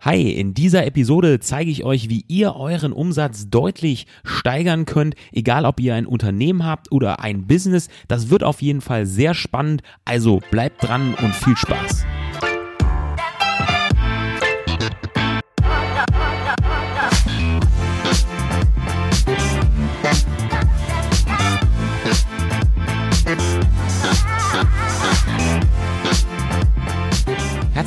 Hi, in dieser Episode zeige ich euch, wie ihr euren Umsatz deutlich steigern könnt, egal ob ihr ein Unternehmen habt oder ein Business. Das wird auf jeden Fall sehr spannend, also bleibt dran und viel Spaß.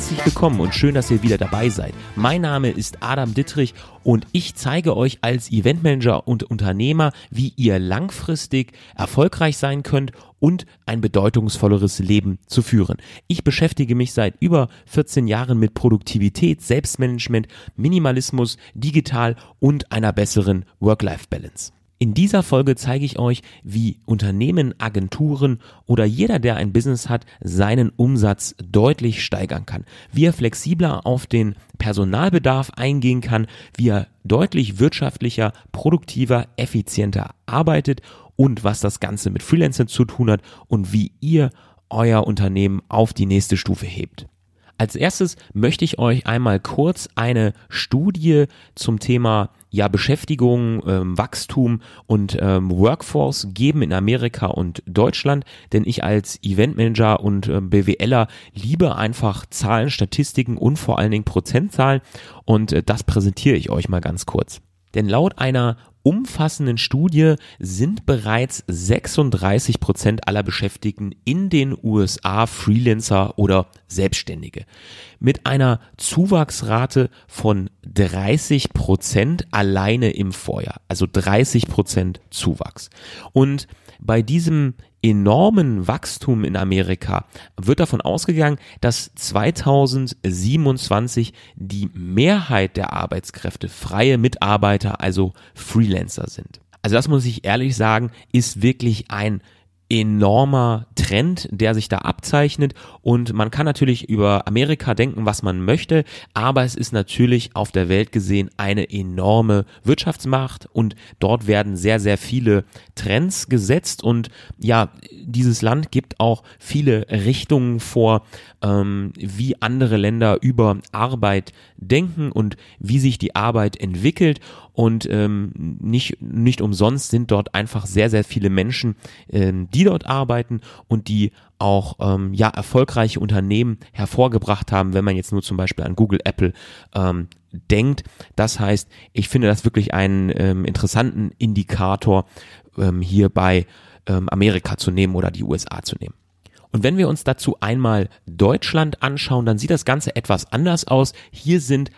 Herzlich willkommen und schön, dass ihr wieder dabei seid. Mein Name ist Adam Dittrich und ich zeige euch als Eventmanager und Unternehmer, wie ihr langfristig erfolgreich sein könnt und ein bedeutungsvolleres Leben zu führen. Ich beschäftige mich seit über 14 Jahren mit Produktivität, Selbstmanagement, Minimalismus, digital und einer besseren Work-Life-Balance. In dieser Folge zeige ich euch, wie Unternehmen, Agenturen oder jeder, der ein Business hat, seinen Umsatz deutlich steigern kann, wie er flexibler auf den Personalbedarf eingehen kann, wie er deutlich wirtschaftlicher, produktiver, effizienter arbeitet und was das Ganze mit Freelancern zu tun hat und wie ihr euer Unternehmen auf die nächste Stufe hebt. Als erstes möchte ich euch einmal kurz eine Studie zum Thema ja Beschäftigung, ähm, Wachstum und ähm, Workforce geben in Amerika und Deutschland, denn ich als Eventmanager und ähm, BWLer liebe einfach Zahlen, Statistiken und vor allen Dingen Prozentzahlen und äh, das präsentiere ich euch mal ganz kurz. Denn laut einer umfassenden Studie sind bereits 36 Prozent aller Beschäftigten in den USA Freelancer oder Selbstständige. Mit einer Zuwachsrate von 30 Prozent alleine im Vorjahr. Also 30 Prozent Zuwachs. Und bei diesem enormen Wachstum in Amerika wird davon ausgegangen, dass 2027 die Mehrheit der Arbeitskräfte freie Mitarbeiter, also Freelancer sind. Also das muss ich ehrlich sagen, ist wirklich ein enormer Trend, der sich da abzeichnet. Und man kann natürlich über Amerika denken, was man möchte, aber es ist natürlich auf der Welt gesehen eine enorme Wirtschaftsmacht und dort werden sehr, sehr viele Trends gesetzt und ja, dieses Land gibt auch viele Richtungen vor, ähm, wie andere Länder über Arbeit denken und wie sich die Arbeit entwickelt und ähm, nicht, nicht umsonst sind dort einfach sehr, sehr viele Menschen, ähm, die dort arbeiten und die auch ähm, ja erfolgreiche Unternehmen hervorgebracht haben, wenn man jetzt nur zum Beispiel an Google, Apple ähm, denkt. Das heißt, ich finde das wirklich einen ähm, interessanten Indikator ähm, hier bei ähm, Amerika zu nehmen oder die USA zu nehmen. Und wenn wir uns dazu einmal Deutschland anschauen, dann sieht das Ganze etwas anders aus. Hier sind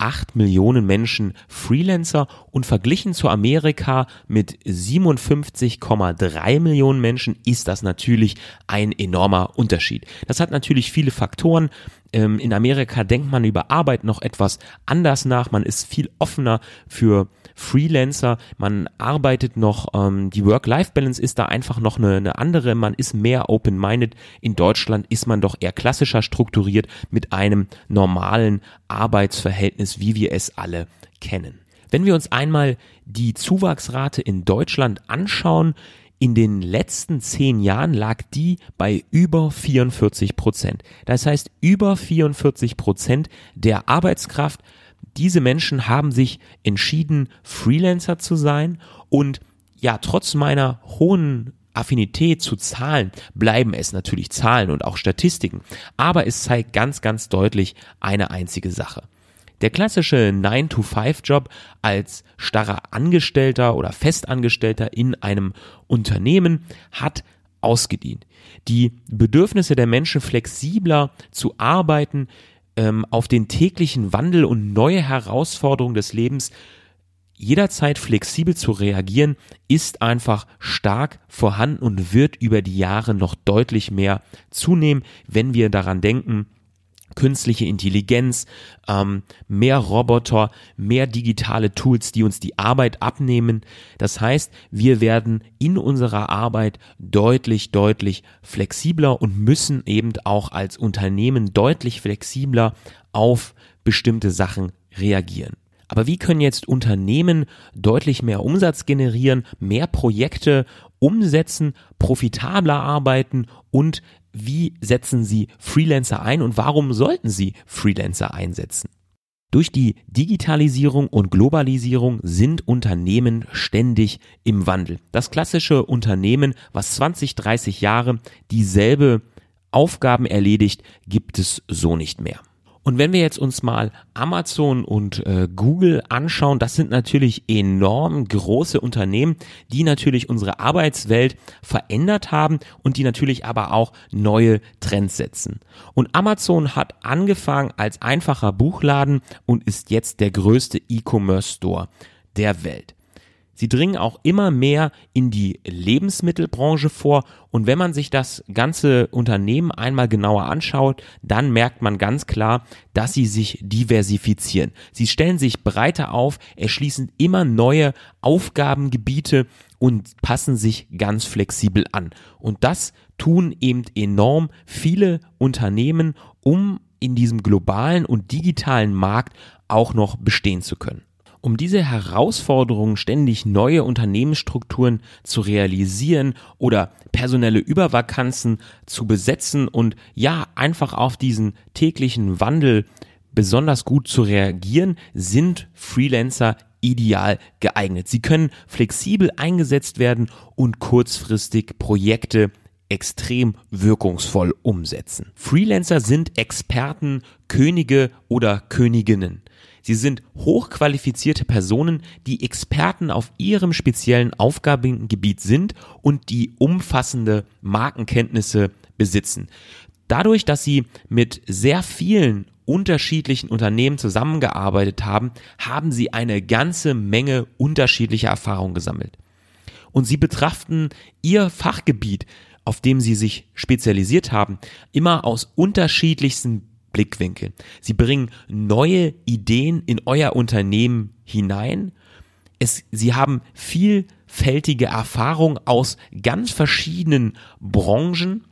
1,38 Millionen Menschen Freelancer und verglichen zu Amerika mit 57,3 Millionen Menschen ist das natürlich ein enormer Unterschied. Das hat natürlich viele Faktoren. Ähm, in Amerika denkt man über Arbeit noch etwas anders nach. Man ist viel offener für Freelancer. Man arbeitet noch, ähm, die Work-Life-Balance ist da einfach noch eine, eine andere. Man ist mehr open-minded. In Deutschland ist man doch eher klassischer strukturiert mit einem normalen Arbeitsverhältnis, wie wir es alle kennen. Wenn wir uns einmal die Zuwachsrate in Deutschland anschauen, in den letzten zehn Jahren lag die bei über 44 Prozent. Das heißt, über 44 Prozent der Arbeitskraft, diese Menschen haben sich entschieden, Freelancer zu sein und ja, trotz meiner hohen Affinität zu Zahlen bleiben es natürlich Zahlen und auch Statistiken, aber es zeigt ganz, ganz deutlich eine einzige Sache. Der klassische 9-to-5-Job als starrer Angestellter oder Festangestellter in einem Unternehmen hat ausgedient. Die Bedürfnisse der Menschen flexibler zu arbeiten, ähm, auf den täglichen Wandel und neue Herausforderungen des Lebens jederzeit flexibel zu reagieren, ist einfach stark vorhanden und wird über die Jahre noch deutlich mehr zunehmen, wenn wir daran denken, künstliche Intelligenz, ähm, mehr Roboter, mehr digitale Tools, die uns die Arbeit abnehmen. Das heißt, wir werden in unserer Arbeit deutlich, deutlich flexibler und müssen eben auch als Unternehmen deutlich flexibler auf bestimmte Sachen reagieren. Aber wie können jetzt Unternehmen deutlich mehr Umsatz generieren, mehr Projekte umsetzen, profitabler arbeiten und wie setzen sie Freelancer ein und warum sollten sie Freelancer einsetzen? Durch die Digitalisierung und Globalisierung sind Unternehmen ständig im Wandel. Das klassische Unternehmen, was 20, 30 Jahre dieselbe Aufgaben erledigt, gibt es so nicht mehr. Und wenn wir jetzt uns mal Amazon und äh, Google anschauen, das sind natürlich enorm große Unternehmen, die natürlich unsere Arbeitswelt verändert haben und die natürlich aber auch neue Trends setzen. Und Amazon hat angefangen als einfacher Buchladen und ist jetzt der größte E-Commerce Store der Welt. Sie dringen auch immer mehr in die Lebensmittelbranche vor und wenn man sich das ganze Unternehmen einmal genauer anschaut, dann merkt man ganz klar, dass sie sich diversifizieren. Sie stellen sich breiter auf, erschließen immer neue Aufgabengebiete und passen sich ganz flexibel an. Und das tun eben enorm viele Unternehmen, um in diesem globalen und digitalen Markt auch noch bestehen zu können. Um diese Herausforderungen ständig neue Unternehmensstrukturen zu realisieren oder personelle Übervakanzen zu besetzen und ja, einfach auf diesen täglichen Wandel besonders gut zu reagieren, sind Freelancer ideal geeignet. Sie können flexibel eingesetzt werden und kurzfristig Projekte extrem wirkungsvoll umsetzen. Freelancer sind Experten, Könige oder Königinnen. Sie sind hochqualifizierte Personen, die Experten auf ihrem speziellen Aufgabengebiet sind und die umfassende Markenkenntnisse besitzen. Dadurch, dass sie mit sehr vielen unterschiedlichen Unternehmen zusammengearbeitet haben, haben sie eine ganze Menge unterschiedlicher Erfahrungen gesammelt. Und sie betrachten ihr Fachgebiet, auf dem sie sich spezialisiert haben, immer aus unterschiedlichsten Blickwinkel. Sie bringen neue Ideen in euer Unternehmen hinein. Es, sie haben vielfältige Erfahrung aus ganz verschiedenen Branchen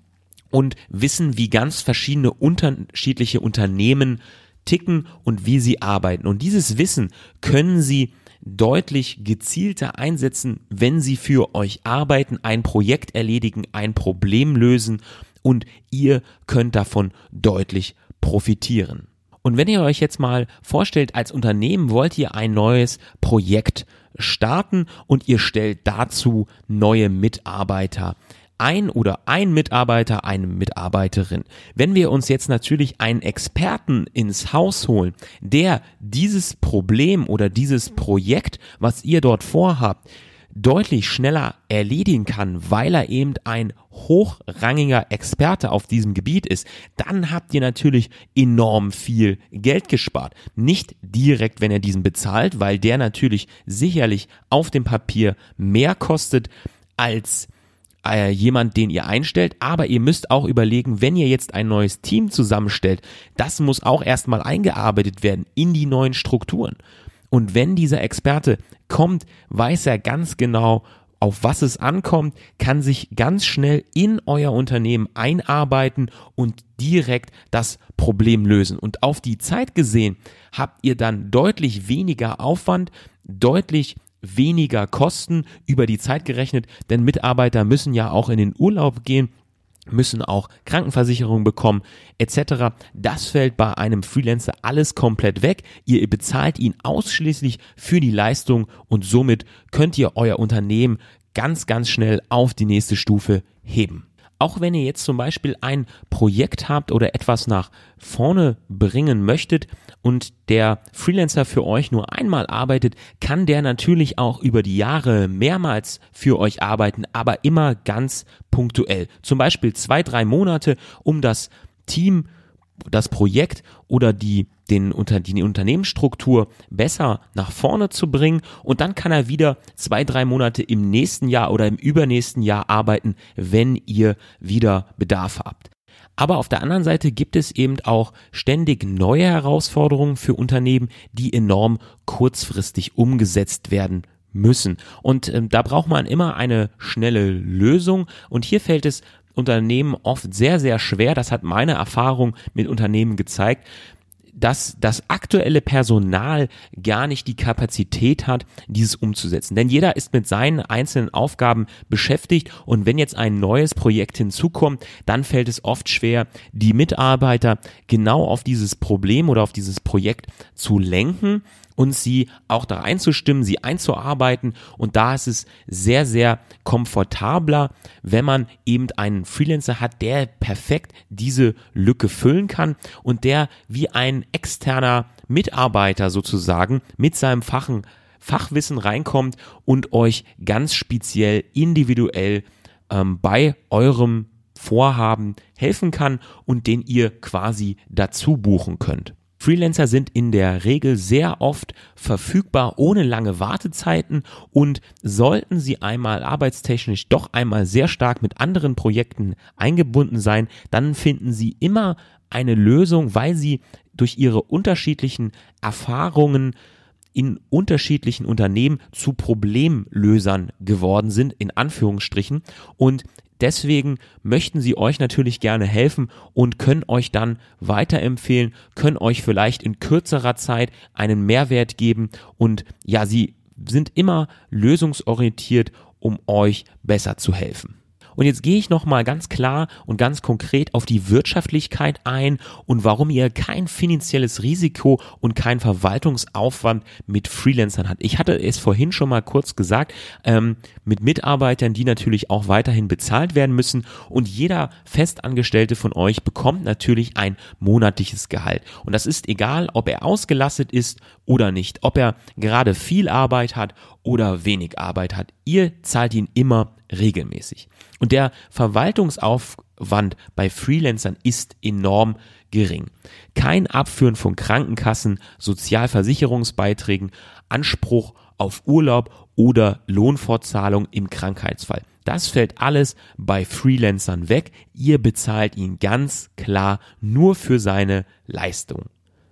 und wissen, wie ganz verschiedene unterschiedliche Unternehmen ticken und wie sie arbeiten. Und dieses Wissen können sie deutlich gezielter einsetzen, wenn sie für euch arbeiten, ein Projekt erledigen, ein Problem lösen und ihr könnt davon deutlich profitieren. Und wenn ihr euch jetzt mal vorstellt, als Unternehmen wollt ihr ein neues Projekt starten und ihr stellt dazu neue Mitarbeiter ein oder ein Mitarbeiter, eine Mitarbeiterin. Wenn wir uns jetzt natürlich einen Experten ins Haus holen, der dieses Problem oder dieses Projekt, was ihr dort vorhabt, deutlich schneller erledigen kann, weil er eben ein hochrangiger Experte auf diesem Gebiet ist, dann habt ihr natürlich enorm viel Geld gespart. Nicht direkt, wenn er diesen bezahlt, weil der natürlich sicherlich auf dem Papier mehr kostet als äh, jemand, den ihr einstellt, aber ihr müsst auch überlegen, wenn ihr jetzt ein neues Team zusammenstellt, das muss auch erstmal eingearbeitet werden in die neuen Strukturen. Und wenn dieser Experte kommt, weiß er ganz genau, auf was es ankommt, kann sich ganz schnell in euer Unternehmen einarbeiten und direkt das Problem lösen. Und auf die Zeit gesehen habt ihr dann deutlich weniger Aufwand, deutlich weniger Kosten über die Zeit gerechnet, denn Mitarbeiter müssen ja auch in den Urlaub gehen müssen auch Krankenversicherung bekommen etc. Das fällt bei einem Freelancer alles komplett weg. Ihr bezahlt ihn ausschließlich für die Leistung und somit könnt ihr euer Unternehmen ganz, ganz schnell auf die nächste Stufe heben. Auch wenn ihr jetzt zum Beispiel ein Projekt habt oder etwas nach vorne bringen möchtet und der Freelancer für euch nur einmal arbeitet, kann der natürlich auch über die Jahre mehrmals für euch arbeiten, aber immer ganz punktuell. Zum Beispiel zwei, drei Monate, um das Team das Projekt oder die, den, unter, die Unternehmensstruktur besser nach vorne zu bringen und dann kann er wieder zwei, drei Monate im nächsten Jahr oder im übernächsten Jahr arbeiten, wenn ihr wieder Bedarf habt. Aber auf der anderen Seite gibt es eben auch ständig neue Herausforderungen für Unternehmen, die enorm kurzfristig umgesetzt werden müssen. Und ähm, da braucht man immer eine schnelle Lösung. Und hier fällt es Unternehmen oft sehr, sehr schwer, das hat meine Erfahrung mit Unternehmen gezeigt, dass das aktuelle Personal gar nicht die Kapazität hat, dieses umzusetzen. Denn jeder ist mit seinen einzelnen Aufgaben beschäftigt und wenn jetzt ein neues Projekt hinzukommt, dann fällt es oft schwer, die Mitarbeiter genau auf dieses Problem oder auf dieses Projekt zu lenken und sie auch da einzustimmen, sie einzuarbeiten. Und da ist es sehr, sehr komfortabler, wenn man eben einen Freelancer hat, der perfekt diese Lücke füllen kann und der wie ein externer Mitarbeiter sozusagen mit seinem Fachen, Fachwissen reinkommt und euch ganz speziell individuell ähm, bei eurem Vorhaben helfen kann und den ihr quasi dazu buchen könnt. Freelancer sind in der Regel sehr oft verfügbar ohne lange Wartezeiten und sollten sie einmal arbeitstechnisch doch einmal sehr stark mit anderen Projekten eingebunden sein, dann finden sie immer eine Lösung, weil sie durch ihre unterschiedlichen Erfahrungen in unterschiedlichen Unternehmen zu Problemlösern geworden sind, in Anführungsstrichen. Und Deswegen möchten sie euch natürlich gerne helfen und können euch dann weiterempfehlen, können euch vielleicht in kürzerer Zeit einen Mehrwert geben und ja, sie sind immer lösungsorientiert, um euch besser zu helfen. Und jetzt gehe ich nochmal ganz klar und ganz konkret auf die Wirtschaftlichkeit ein und warum ihr kein finanzielles Risiko und kein Verwaltungsaufwand mit Freelancern habt. Ich hatte es vorhin schon mal kurz gesagt, ähm, mit Mitarbeitern, die natürlich auch weiterhin bezahlt werden müssen und jeder Festangestellte von euch bekommt natürlich ein monatliches Gehalt. Und das ist egal, ob er ausgelastet ist oder nicht, ob er gerade viel Arbeit hat oder wenig Arbeit hat. Ihr zahlt ihn immer regelmäßig. Und der Verwaltungsaufwand bei Freelancern ist enorm gering. Kein Abführen von Krankenkassen, Sozialversicherungsbeiträgen, Anspruch auf Urlaub oder Lohnfortzahlung im Krankheitsfall. Das fällt alles bei Freelancern weg. Ihr bezahlt ihn ganz klar nur für seine Leistung.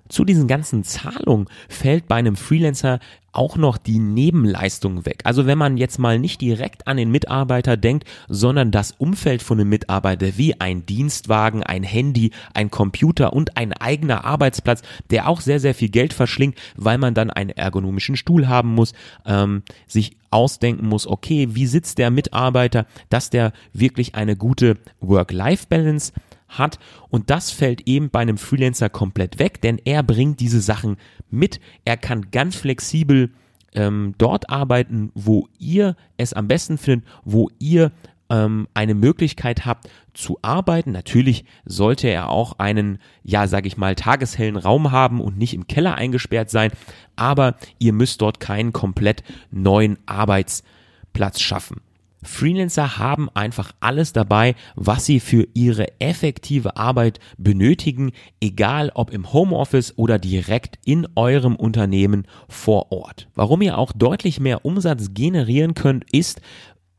Zu diesen ganzen Zahlungen fällt bei einem Freelancer auch noch die Nebenleistung weg. Also wenn man jetzt mal nicht direkt an den Mitarbeiter denkt, sondern das Umfeld von einem Mitarbeiter wie ein Dienstwagen, ein Handy, ein Computer und ein eigener Arbeitsplatz, der auch sehr, sehr viel Geld verschlingt, weil man dann einen ergonomischen Stuhl haben muss, ähm, sich ausdenken muss, okay, wie sitzt der Mitarbeiter, dass der wirklich eine gute Work-Life-Balance hat. Und das fällt eben bei einem Freelancer komplett weg, denn er bringt diese Sachen mit. Er kann ganz flexibel ähm, dort arbeiten, wo ihr es am besten findet, wo ihr ähm, eine Möglichkeit habt zu arbeiten. Natürlich sollte er auch einen, ja, sag ich mal, tageshellen Raum haben und nicht im Keller eingesperrt sein, aber ihr müsst dort keinen komplett neuen Arbeitsplatz schaffen. Freelancer haben einfach alles dabei, was sie für ihre effektive Arbeit benötigen, egal ob im Homeoffice oder direkt in eurem Unternehmen vor Ort. Warum ihr auch deutlich mehr Umsatz generieren könnt, ist,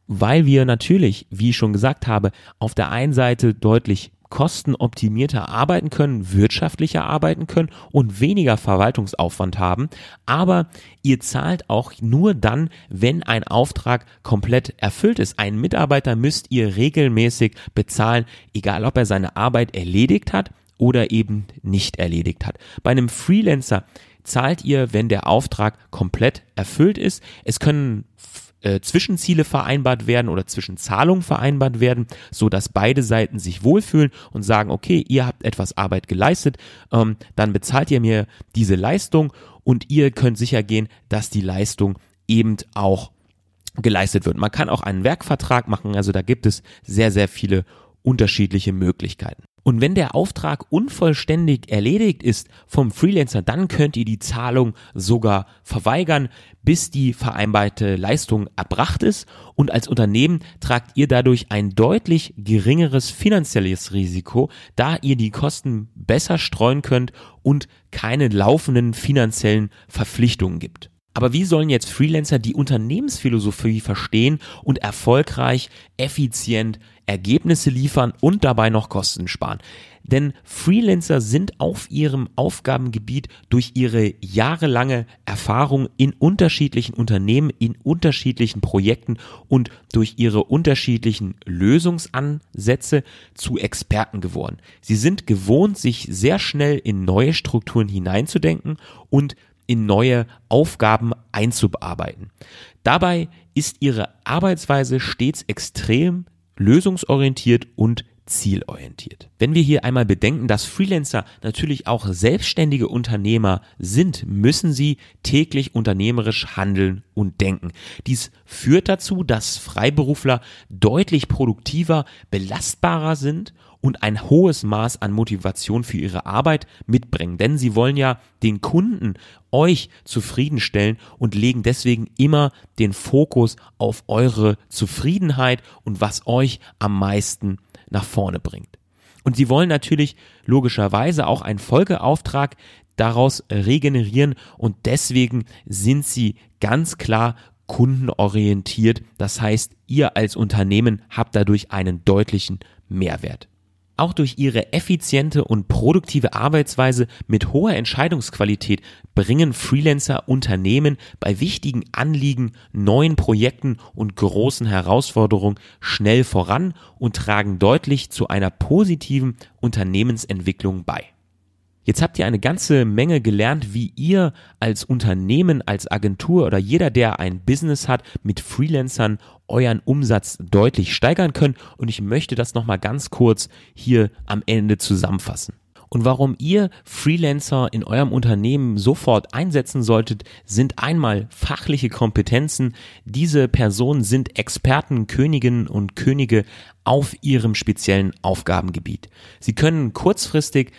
weil wir natürlich, wie ich schon gesagt habe, auf der einen Seite deutlich kostenoptimierter arbeiten können, wirtschaftlicher arbeiten können und weniger Verwaltungsaufwand haben. Aber ihr zahlt auch nur dann, wenn ein Auftrag komplett erfüllt ist. Einen Mitarbeiter müsst ihr regelmäßig bezahlen, egal ob er seine Arbeit erledigt hat oder eben nicht erledigt hat. Bei einem Freelancer zahlt ihr, wenn der Auftrag komplett erfüllt ist. Es können äh, Zwischenziele vereinbart werden oder Zwischenzahlungen vereinbart werden, so dass beide Seiten sich wohlfühlen und sagen, okay, ihr habt etwas Arbeit geleistet, ähm, dann bezahlt ihr mir diese Leistung und ihr könnt sicher gehen, dass die Leistung eben auch geleistet wird. Man kann auch einen Werkvertrag machen, also da gibt es sehr, sehr viele unterschiedliche Möglichkeiten. Und wenn der Auftrag unvollständig erledigt ist vom Freelancer, dann könnt ihr die Zahlung sogar verweigern, bis die vereinbarte Leistung erbracht ist. Und als Unternehmen tragt ihr dadurch ein deutlich geringeres finanzielles Risiko, da ihr die Kosten besser streuen könnt und keine laufenden finanziellen Verpflichtungen gibt. Aber wie sollen jetzt Freelancer die Unternehmensphilosophie verstehen und erfolgreich, effizient Ergebnisse liefern und dabei noch Kosten sparen. Denn Freelancer sind auf ihrem Aufgabengebiet durch ihre jahrelange Erfahrung in unterschiedlichen Unternehmen, in unterschiedlichen Projekten und durch ihre unterschiedlichen Lösungsansätze zu Experten geworden. Sie sind gewohnt, sich sehr schnell in neue Strukturen hineinzudenken und in neue Aufgaben einzubearbeiten. Dabei ist ihre Arbeitsweise stets extrem lösungsorientiert und zielorientiert. Wenn wir hier einmal bedenken, dass Freelancer natürlich auch selbstständige Unternehmer sind, müssen sie täglich unternehmerisch handeln und denken. Dies führt dazu, dass Freiberufler deutlich produktiver, belastbarer sind und ein hohes Maß an Motivation für ihre Arbeit mitbringen. Denn sie wollen ja den Kunden, euch zufriedenstellen und legen deswegen immer den Fokus auf eure Zufriedenheit und was euch am meisten nach vorne bringt. Und sie wollen natürlich logischerweise auch einen Folgeauftrag daraus regenerieren und deswegen sind sie ganz klar kundenorientiert. Das heißt, ihr als Unternehmen habt dadurch einen deutlichen Mehrwert. Auch durch ihre effiziente und produktive Arbeitsweise mit hoher Entscheidungsqualität bringen Freelancer Unternehmen bei wichtigen Anliegen, neuen Projekten und großen Herausforderungen schnell voran und tragen deutlich zu einer positiven Unternehmensentwicklung bei. Jetzt habt ihr eine ganze Menge gelernt, wie ihr als Unternehmen, als Agentur oder jeder, der ein Business hat, mit Freelancern euren Umsatz deutlich steigern könnt. Und ich möchte das nochmal ganz kurz hier am Ende zusammenfassen. Und warum ihr Freelancer in eurem Unternehmen sofort einsetzen solltet, sind einmal fachliche Kompetenzen. Diese Personen sind Experten, Königinnen und Könige auf ihrem speziellen Aufgabengebiet. Sie können kurzfristig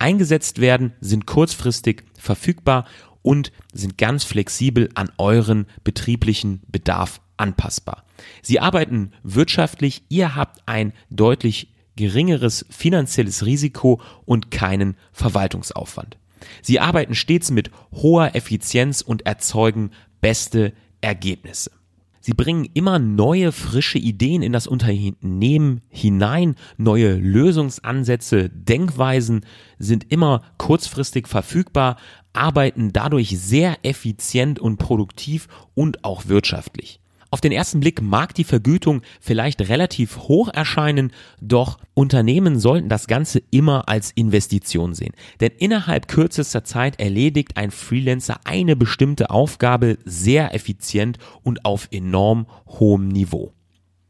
eingesetzt werden, sind kurzfristig verfügbar und sind ganz flexibel an euren betrieblichen Bedarf anpassbar. Sie arbeiten wirtschaftlich, ihr habt ein deutlich geringeres finanzielles Risiko und keinen Verwaltungsaufwand. Sie arbeiten stets mit hoher Effizienz und erzeugen beste Ergebnisse. Sie bringen immer neue, frische Ideen in das Unternehmen hinein, neue Lösungsansätze, Denkweisen sind immer kurzfristig verfügbar, arbeiten dadurch sehr effizient und produktiv und auch wirtschaftlich. Auf den ersten Blick mag die Vergütung vielleicht relativ hoch erscheinen, doch Unternehmen sollten das Ganze immer als Investition sehen. Denn innerhalb kürzester Zeit erledigt ein Freelancer eine bestimmte Aufgabe sehr effizient und auf enorm hohem Niveau.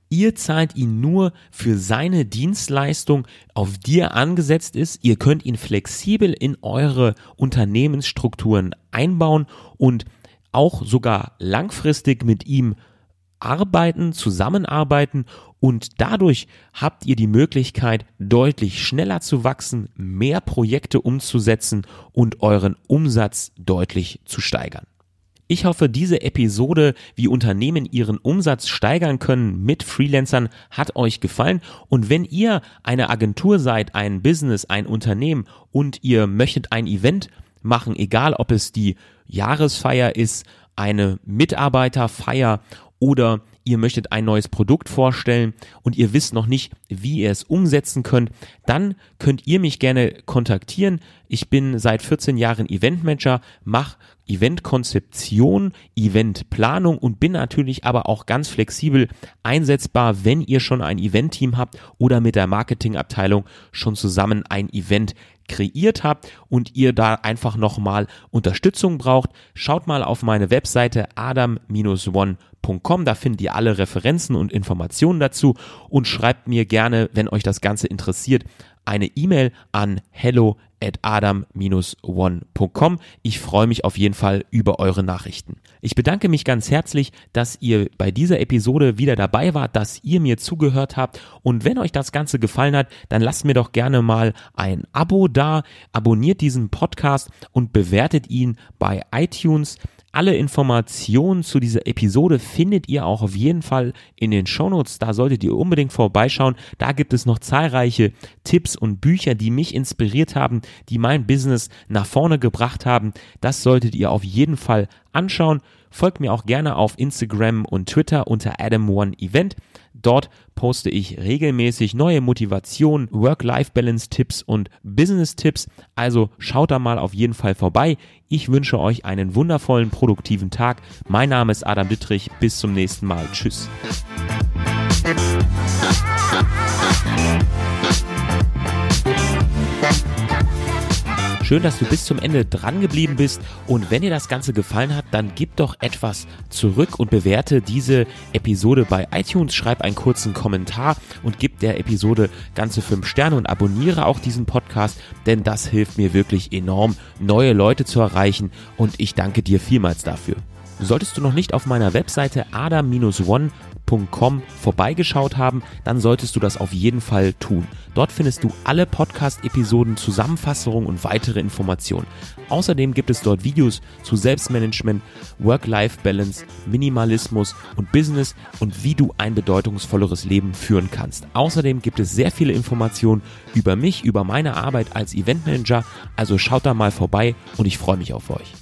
Ihr zahlt ihn nur für seine Dienstleistung, auf die er angesetzt ist. Ihr könnt ihn flexibel in eure Unternehmensstrukturen einbauen und auch sogar langfristig mit ihm arbeiten, zusammenarbeiten und dadurch habt ihr die Möglichkeit, deutlich schneller zu wachsen, mehr Projekte umzusetzen und euren Umsatz deutlich zu steigern. Ich hoffe, diese Episode, wie Unternehmen ihren Umsatz steigern können mit Freelancern, hat euch gefallen. Und wenn ihr eine Agentur seid, ein Business, ein Unternehmen und ihr möchtet ein Event machen, egal ob es die Jahresfeier ist, eine Mitarbeiterfeier oder ihr möchtet ein neues Produkt vorstellen und ihr wisst noch nicht, wie ihr es umsetzen könnt, dann könnt ihr mich gerne kontaktieren. Ich bin seit 14 Jahren Eventmanager, mache Eventkonzeption, Eventplanung und bin natürlich aber auch ganz flexibel einsetzbar, wenn ihr schon ein Eventteam habt oder mit der Marketingabteilung schon zusammen ein Event kreiert habt und ihr da einfach nochmal Unterstützung braucht, schaut mal auf meine Webseite adam-one.com, da findet ihr alle Referenzen und Informationen dazu. Und schreibt mir gerne, wenn euch das Ganze interessiert, eine E-Mail an hello at adam-one.com. Ich freue mich auf jeden Fall über eure Nachrichten. Ich bedanke mich ganz herzlich, dass ihr bei dieser Episode wieder dabei wart, dass ihr mir zugehört habt und wenn euch das Ganze gefallen hat, dann lasst mir doch gerne mal ein Abo da, abonniert diesen Podcast und bewertet ihn bei iTunes. Alle Informationen zu dieser Episode findet ihr auch auf jeden Fall in den Shownotes. Da solltet ihr unbedingt vorbeischauen. Da gibt es noch zahlreiche Tipps und Bücher, die mich inspiriert haben, die mein Business nach vorne gebracht haben. Das solltet ihr auf jeden Fall anschauen. Folgt mir auch gerne auf Instagram und Twitter unter Adam1Event. Dort poste ich regelmäßig neue Motivation, Work-Life-Balance-Tipps und Business-Tipps. Also schaut da mal auf jeden Fall vorbei. Ich wünsche euch einen wundervollen, produktiven Tag. Mein Name ist Adam Dittrich. Bis zum nächsten Mal. Tschüss. Schön, dass du bis zum Ende dran geblieben bist. Und wenn dir das Ganze gefallen hat, dann gib doch etwas zurück und bewerte diese Episode bei iTunes, schreib einen kurzen Kommentar und gib der Episode ganze fünf Sterne und abonniere auch diesen Podcast, denn das hilft mir wirklich enorm, neue Leute zu erreichen. Und ich danke dir vielmals dafür. Solltest du noch nicht auf meiner Webseite adam-one podcast.com vorbeigeschaut haben, dann solltest du das auf jeden Fall tun. Dort findest du alle Podcast-Episoden, Zusammenfassungen und weitere Informationen. Außerdem gibt es dort Videos zu Selbstmanagement, Work-Life-Balance, Minimalismus und Business und wie du ein bedeutungsvolleres Leben führen kannst. Außerdem gibt es sehr viele Informationen über mich, über meine Arbeit als Eventmanager, also schaut da mal vorbei und ich freue mich auf euch.